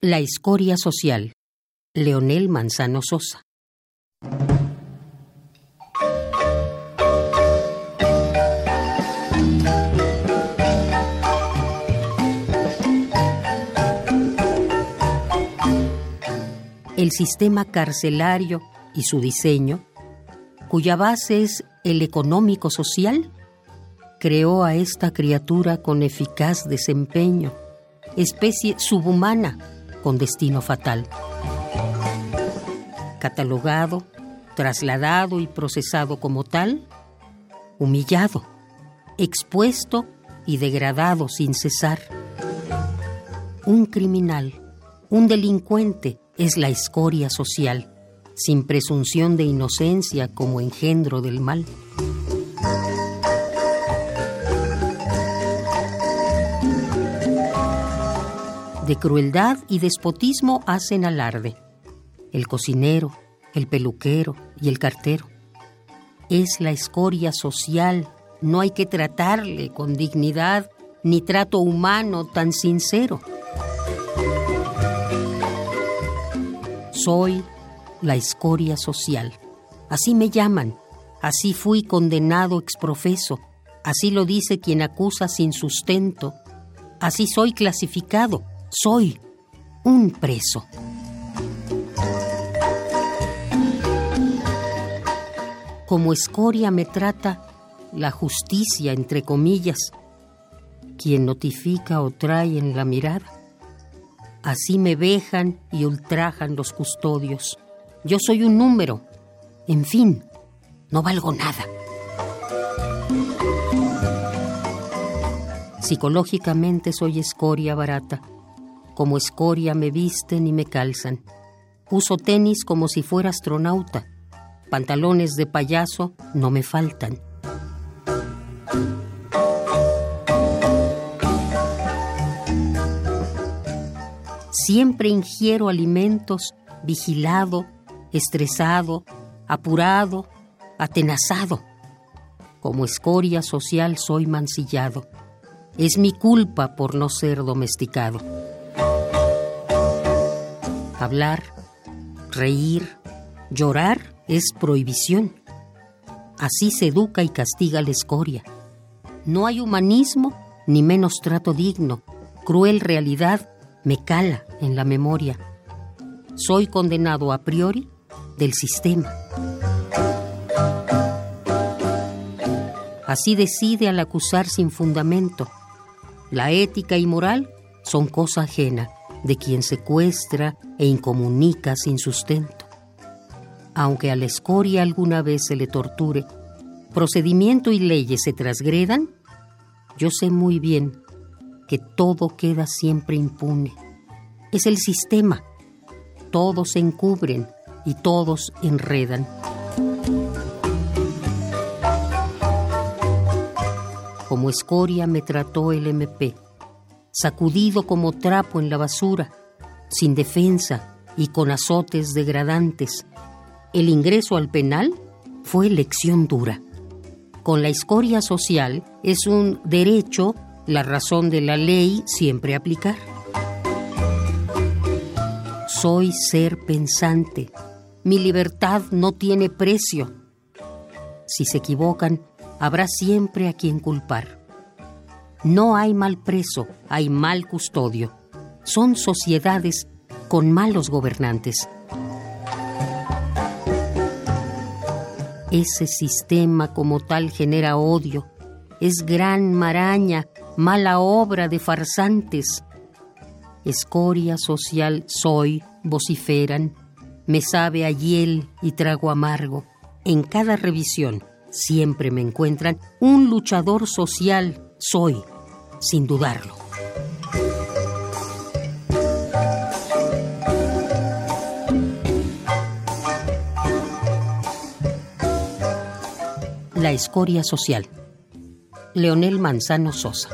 La escoria social. Leonel Manzano Sosa. El sistema carcelario y su diseño, cuya base es el económico social, creó a esta criatura con eficaz desempeño, especie subhumana con destino fatal. Catalogado, trasladado y procesado como tal, humillado, expuesto y degradado sin cesar. Un criminal, un delincuente es la escoria social, sin presunción de inocencia como engendro del mal. De crueldad y despotismo hacen alarde. El cocinero, el peluquero y el cartero. Es la escoria social, no hay que tratarle con dignidad ni trato humano tan sincero. Soy la escoria social. Así me llaman, así fui condenado exprofeso, así lo dice quien acusa sin sustento, así soy clasificado soy un preso. Como escoria me trata la justicia, entre comillas, quien notifica o trae en la mirada. Así me vejan y ultrajan los custodios. Yo soy un número. En fin, no valgo nada. Psicológicamente soy escoria barata como escoria me visten y me calzan. Uso tenis como si fuera astronauta. Pantalones de payaso no me faltan. Siempre ingiero alimentos vigilado, estresado, apurado, atenazado. Como escoria social soy mancillado. Es mi culpa por no ser domesticado hablar, reír, llorar es prohibición. Así se educa y castiga la escoria. No hay humanismo ni menos trato digno. Cruel realidad me cala en la memoria. Soy condenado a priori del sistema. Así decide al acusar sin fundamento. La ética y moral son cosa ajena de quien secuestra e incomunica sin sustento. Aunque a la escoria alguna vez se le torture, procedimiento y leyes se trasgredan, yo sé muy bien que todo queda siempre impune. Es el sistema. Todos se encubren y todos enredan. Como escoria me trató el MP sacudido como trapo en la basura, sin defensa y con azotes degradantes. El ingreso al penal fue lección dura. Con la escoria social es un derecho, la razón de la ley siempre aplicar. Soy ser pensante. Mi libertad no tiene precio. Si se equivocan, habrá siempre a quien culpar. No hay mal preso, hay mal custodio. Son sociedades con malos gobernantes. Ese sistema como tal genera odio. Es gran maraña, mala obra de farsantes. Escoria social soy, vociferan. Me sabe a hiel y trago amargo. En cada revisión siempre me encuentran un luchador social soy, sin dudarlo. La escoria social. Leonel Manzano Sosa.